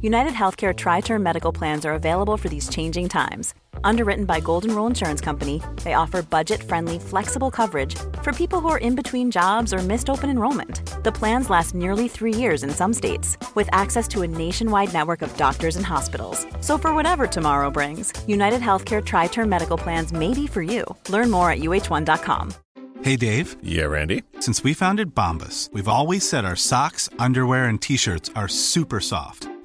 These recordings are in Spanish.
United Healthcare Tri Term Medical Plans are available for these changing times. Underwritten by Golden Rule Insurance Company, they offer budget friendly, flexible coverage for people who are in between jobs or missed open enrollment. The plans last nearly three years in some states, with access to a nationwide network of doctors and hospitals. So, for whatever tomorrow brings, United Healthcare Tri Term Medical Plans may be for you. Learn more at uh1.com. Hey, Dave. Yeah, Randy. Since we founded Bombus, we've always said our socks, underwear, and t shirts are super soft.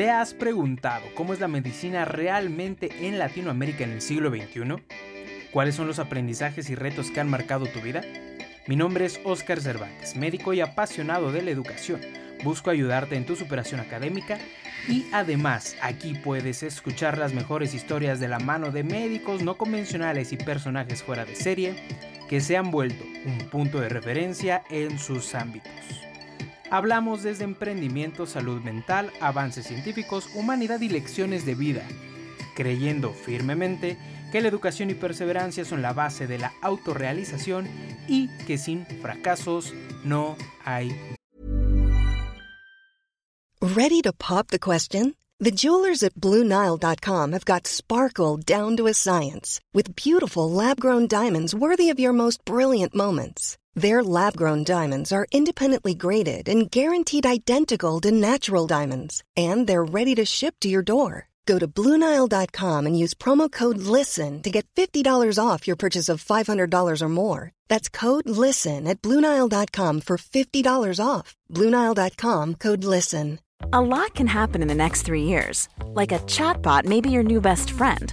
¿Te has preguntado cómo es la medicina realmente en Latinoamérica en el siglo XXI? ¿Cuáles son los aprendizajes y retos que han marcado tu vida? Mi nombre es Óscar Cervantes, médico y apasionado de la educación. Busco ayudarte en tu superación académica y además aquí puedes escuchar las mejores historias de la mano de médicos no convencionales y personajes fuera de serie que se han vuelto un punto de referencia en sus ámbitos. Hablamos desde emprendimiento, salud mental, avances científicos, humanidad y lecciones de vida, creyendo firmemente que la educación y perseverancia son la base de la autorrealización y que sin fracasos no hay Ready to pop the question? The jewelers at BlueNile.com have got sparkle down to a science with beautiful lab grown diamonds worthy of your most brilliant moments. Their lab grown diamonds are independently graded and guaranteed identical to natural diamonds, and they're ready to ship to your door. Go to BlueNile.com and use promo code LISTEN to get $50 off your purchase of $500 or more. That's code LISTEN at BlueNile.com for $50 off. BlueNile.com code LISTEN. A lot can happen in the next three years. Like a chatbot may be your new best friend.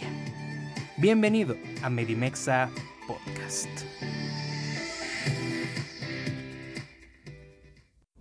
Bienvenido a Medimexa Podcast.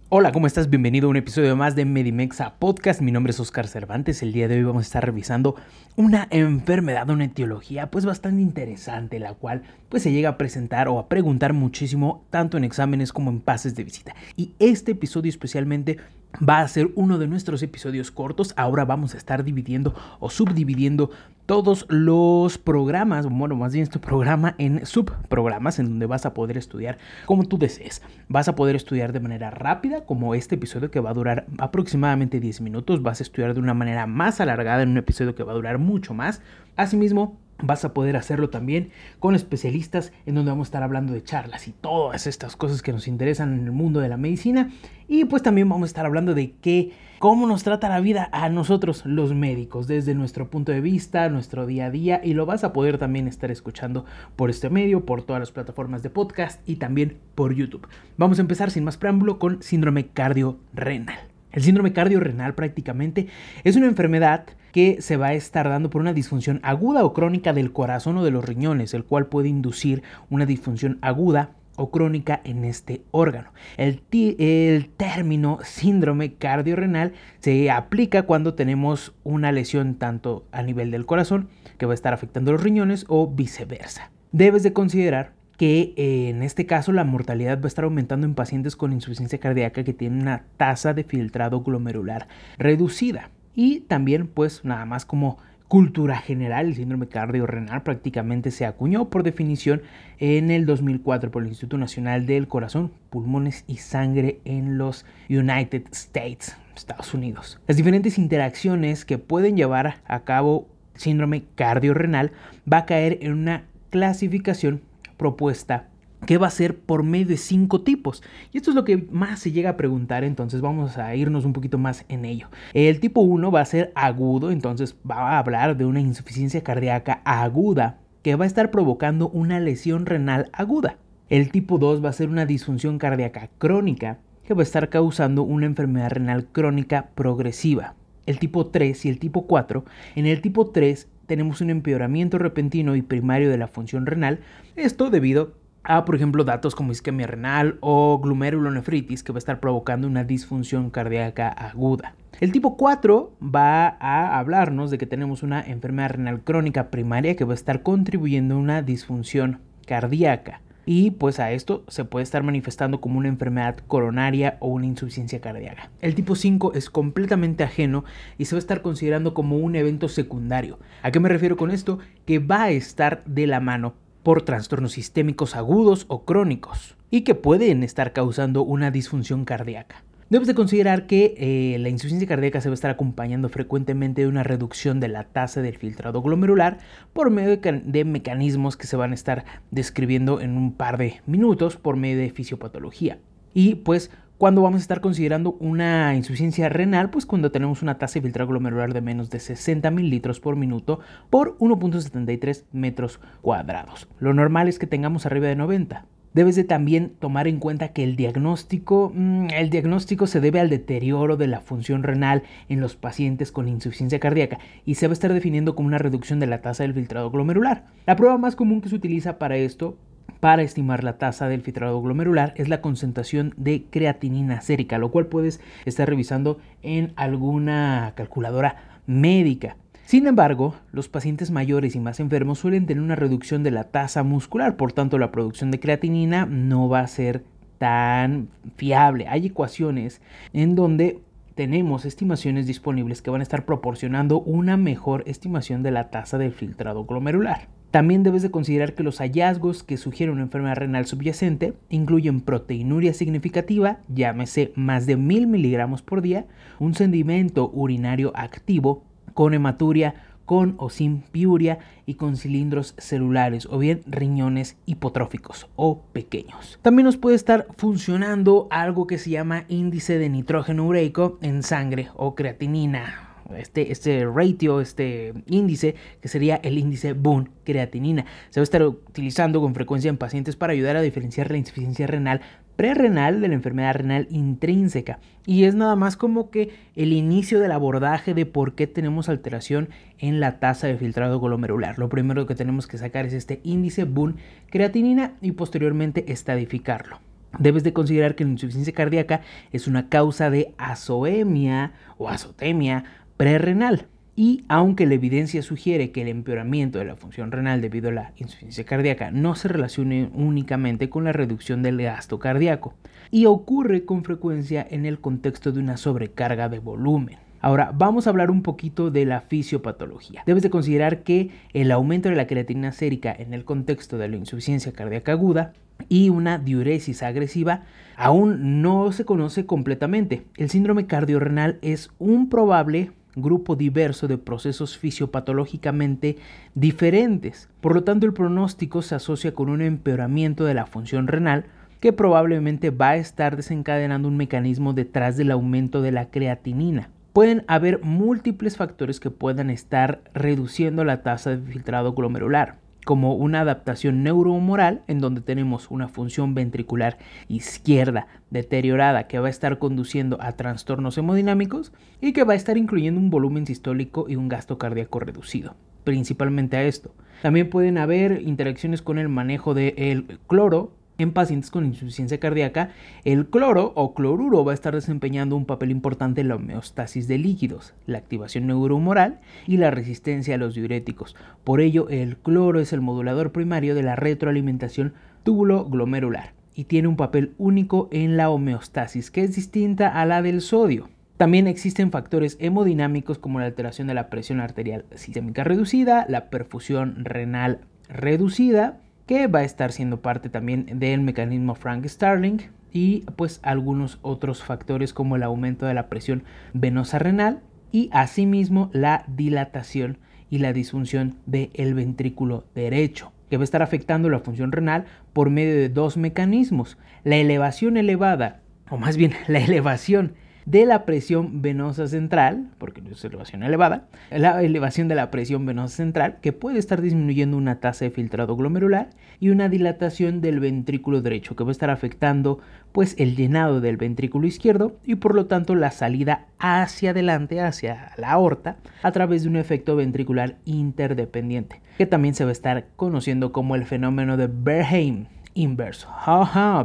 Hola, ¿cómo estás? Bienvenido a un episodio más de Medimexa Podcast. Mi nombre es Oscar Cervantes. El día de hoy vamos a estar revisando una enfermedad, una etiología pues bastante interesante, la cual pues se llega a presentar o a preguntar muchísimo tanto en exámenes como en pases de visita. Y este episodio especialmente va a ser uno de nuestros episodios cortos. Ahora vamos a estar dividiendo o subdividiendo todos los programas, bueno, más bien este programa en subprogramas en donde vas a poder estudiar como tú desees. Vas a poder estudiar de manera rápida, como este episodio que va a durar aproximadamente 10 minutos. Vas a estudiar de una manera más alargada en un episodio que va a durar mucho más. Asimismo, Vas a poder hacerlo también con especialistas en donde vamos a estar hablando de charlas y todas estas cosas que nos interesan en el mundo de la medicina. Y pues también vamos a estar hablando de qué, cómo nos trata la vida a nosotros los médicos desde nuestro punto de vista, nuestro día a día. Y lo vas a poder también estar escuchando por este medio, por todas las plataformas de podcast y también por YouTube. Vamos a empezar sin más preámbulo con síndrome cardiorrenal. El síndrome cardiorrenal prácticamente es una enfermedad que se va a estar dando por una disfunción aguda o crónica del corazón o de los riñones, el cual puede inducir una disfunción aguda o crónica en este órgano. El, el, término síndrome cardiorrenal se aplica cuando tenemos una lesión tanto a nivel del corazón que va a estar afectando los riñones o viceversa. Debes de considerar que eh, en este caso la mortalidad va a estar aumentando en pacientes con insuficiencia cardíaca que tienen una tasa de filtrado glomerular reducida. Y también pues nada más como cultura general, el síndrome cardiorrenal prácticamente se acuñó por definición en el 2004 por el Instituto Nacional del Corazón, Pulmones y Sangre en los United States, Estados Unidos. Las diferentes interacciones que pueden llevar a cabo síndrome cardiorrenal va a caer en una clasificación propuesta que va a ser por medio de cinco tipos. Y esto es lo que más se llega a preguntar, entonces vamos a irnos un poquito más en ello. El tipo 1 va a ser agudo, entonces va a hablar de una insuficiencia cardíaca aguda que va a estar provocando una lesión renal aguda. El tipo 2 va a ser una disfunción cardíaca crónica que va a estar causando una enfermedad renal crónica progresiva. El tipo 3 y el tipo 4. En el tipo 3 tenemos un empeoramiento repentino y primario de la función renal, esto debido a, por ejemplo, datos como isquemia renal o glomerulonefritis que va a estar provocando una disfunción cardíaca aguda. El tipo 4 va a hablarnos de que tenemos una enfermedad renal crónica primaria que va a estar contribuyendo a una disfunción cardíaca y pues a esto se puede estar manifestando como una enfermedad coronaria o una insuficiencia cardíaca. El tipo 5 es completamente ajeno y se va a estar considerando como un evento secundario. ¿A qué me refiero con esto? Que va a estar de la mano por trastornos sistémicos agudos o crónicos y que pueden estar causando una disfunción cardíaca. Debes de considerar que eh, la insuficiencia cardíaca se va a estar acompañando frecuentemente de una reducción de la tasa del filtrado glomerular por medio de, mecanismos que se van a estar describiendo en un par de minutos por medio de fisiopatología. Y pues cuando vamos a estar considerando una insuficiencia renal, pues cuando tenemos una tasa de filtrado glomerular de menos de 60 mil litros por minuto por 1.73 metros cuadrados. Lo normal es que tengamos arriba de 90. Debes de también tomar en cuenta que el diagnóstico, mm, el diagnóstico se debe al deterioro de la función renal en los pacientes con insuficiencia cardíaca y se va a estar definiendo como una reducción de la tasa del filtrado glomerular. La prueba más común que se utiliza para esto para estimar la tasa del filtrado glomerular es la concentración de creatinina sérica, lo cual puedes estar revisando en alguna calculadora médica. Sin embargo, los pacientes mayores y más enfermos suelen tener una reducción de la tasa muscular, por tanto la producción de creatinina no va a ser tan fiable. Hay ecuaciones en donde tenemos estimaciones disponibles que van a estar proporcionando una mejor estimación de la tasa del filtrado glomerular. También debes de considerar que los hallazgos que sugieren una enfermedad renal subyacente incluyen proteinuria significativa, llámese más de mil miligramos por día, un sedimento urinario activo, con hematuria, con o sin piuria y con cilindros celulares o bien riñones hipotróficos o pequeños. También nos puede estar funcionando algo que se llama índice de nitrógeno ureico en sangre o creatinina este, este ratio, este índice, que sería el índice Boone creatinina. Se va a estar utilizando con frecuencia en pacientes para ayudar a diferenciar la insuficiencia renal prerrenal de la enfermedad renal intrínseca. Y es nada más como que el inicio del abordaje de por qué tenemos alteración en la tasa de filtrado glomerular. Lo primero que tenemos que sacar es este índice Boone creatinina y posteriormente estadificarlo. Debes de considerar que la insuficiencia cardíaca es una causa de azoemia o azotemia prerrenal. Y aunque la evidencia sugiere que el empeoramiento de la función renal debido a la insuficiencia cardíaca no se relacione únicamente con la reducción del gasto cardíaco, y ocurre con frecuencia en el contexto de una sobrecarga de volumen. Ahora, vamos a hablar un poquito de la fisiopatología. Debes de considerar que el aumento de la creatinina sérica en el contexto de la insuficiencia cardíaca aguda y una diuresis agresiva aún no se conoce completamente. El síndrome cardiorrenal es un probable grupo diverso de procesos fisiopatológicamente diferentes. Por lo tanto, el pronóstico se asocia con un empeoramiento de la función renal que probablemente va a estar desencadenando un mecanismo detrás del aumento de la creatinina. Pueden haber múltiples factores que puedan estar reduciendo la tasa de filtrado glomerular como una adaptación neurohumoral en donde tenemos una función ventricular izquierda deteriorada que va a estar conduciendo a trastornos hemodinámicos y que va a estar incluyendo un volumen sistólico y un gasto cardíaco reducido, principalmente a esto. También pueden haber interacciones con el manejo del cloro en pacientes con insuficiencia cardíaca, el cloro o cloruro va a estar desempeñando un papel importante en la homeostasis de líquidos, la activación neurohumoral y la resistencia a los diuréticos. Por ello, el cloro es el modulador primario de la retroalimentación túbulo glomerular y tiene un papel único en la homeostasis que es distinta a la del sodio. También existen factores hemodinámicos como la alteración de la presión arterial sistémica reducida, la perfusión renal reducida, que va a estar siendo parte también del mecanismo Frank Starling y pues algunos otros factores como el aumento de la presión venosa renal y asimismo la dilatación y la disfunción del ventrículo derecho que va a estar afectando la función renal por medio de dos mecanismos, la elevación elevada, o más bien la elevación de la presión venosa central, porque es elevación elevada, la elevación de la presión venosa central, que puede estar disminuyendo una tasa de filtrado glomerular, y una dilatación del ventrículo derecho, que va a estar afectando pues el llenado del ventrículo izquierdo y por lo tanto la salida hacia adelante, hacia la aorta, a través de un efecto ventricular interdependiente, que también se va a estar conociendo como el fenómeno de Berheim inverso.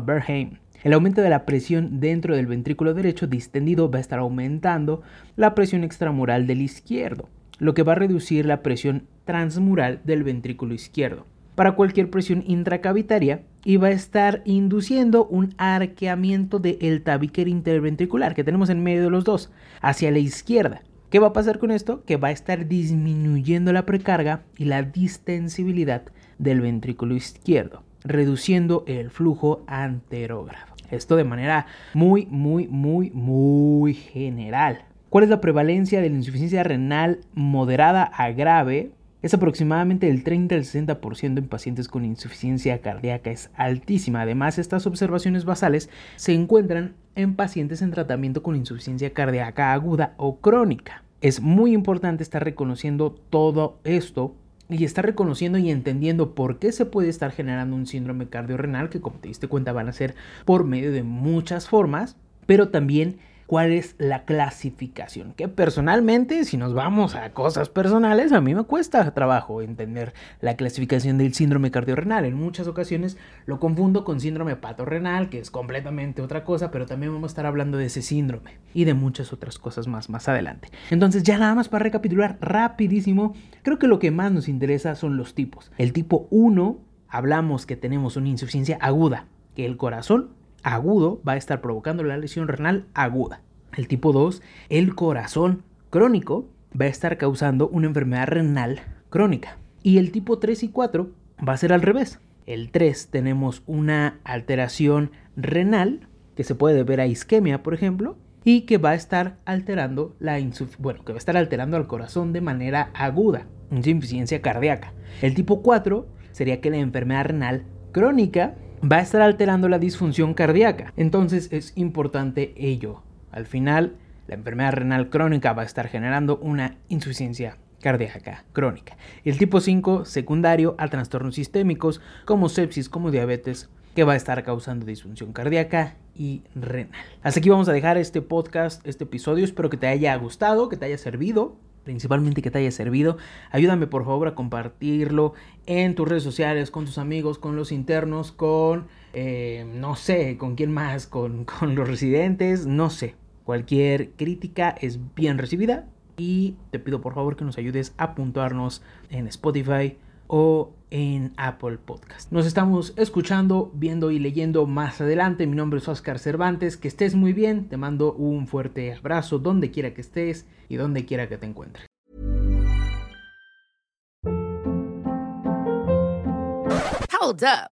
Berheim. El aumento de la presión dentro del ventrículo derecho distendido va a estar aumentando la presión extramural del izquierdo, lo que va a reducir la presión transmural del ventrículo izquierdo para cualquier presión intracavitaria y va a estar induciendo un arqueamiento del tabique interventricular que tenemos en medio de los dos hacia la izquierda. ¿Qué va a pasar con esto? Que va a estar disminuyendo la precarga y la distensibilidad del ventrículo izquierdo, reduciendo el flujo anterógrado. Esto de manera muy, muy, muy, muy general. ¿Cuál es la prevalencia de la insuficiencia renal moderada a grave? Es aproximadamente del 30 al 60% en pacientes con insuficiencia cardíaca, es altísima. Además, estas observaciones basales se encuentran en pacientes en tratamiento con insuficiencia cardíaca aguda o crónica. Es muy importante estar reconociendo todo esto y está reconociendo y entendiendo por qué se puede estar generando un síndrome cardiorrenal, que como te diste cuenta van a ser por medio de muchas formas, pero también cuál es la clasificación. Que personalmente, si nos vamos a cosas personales, a mí me cuesta trabajo entender la clasificación del síndrome cardiorrenal. En muchas ocasiones lo confundo con síndrome patorrenal, que es completamente otra cosa, pero también vamos a estar hablando de ese síndrome y de muchas otras cosas más más adelante. Entonces, ya nada más para recapitular rapidísimo, creo que lo que más nos interesa son los tipos. El tipo 1, hablamos que tenemos una insuficiencia aguda, que el corazón agudo va a estar provocando la lesión renal aguda. El tipo 2, el corazón crónico, va a estar causando una enfermedad renal crónica. Y el tipo 3 y 4 va a ser al revés. El 3 tenemos una alteración renal que se puede ver a isquemia, por ejemplo, y que va a estar alterando la bueno, que va a estar alterando al corazón de manera aguda, insuficiencia cardíaca. El tipo 4 sería que la enfermedad renal crónica va a estar alterando la disfunción cardíaca. Entonces es importante ello. Al final, la enfermedad renal crónica va a estar generando una insuficiencia cardíaca crónica. El tipo 5, secundario a trastornos sistémicos como sepsis, como diabetes, que va a estar causando disfunción cardíaca y renal. Hasta aquí vamos a dejar este podcast, este episodio. Espero que te haya gustado, que te haya servido principalmente que te haya servido. Ayúdame por favor a compartirlo en tus redes sociales, con tus amigos, con los internos, con, eh, no sé, con quién más, con, con los residentes, no sé. Cualquier crítica es bien recibida y te pido por favor que nos ayudes a puntuarnos en Spotify o en Apple Podcast. Nos estamos escuchando, viendo y leyendo más adelante. Mi nombre es Oscar Cervantes. Que estés muy bien. Te mando un fuerte abrazo donde quiera que estés y donde quiera que te encuentres. Hold up.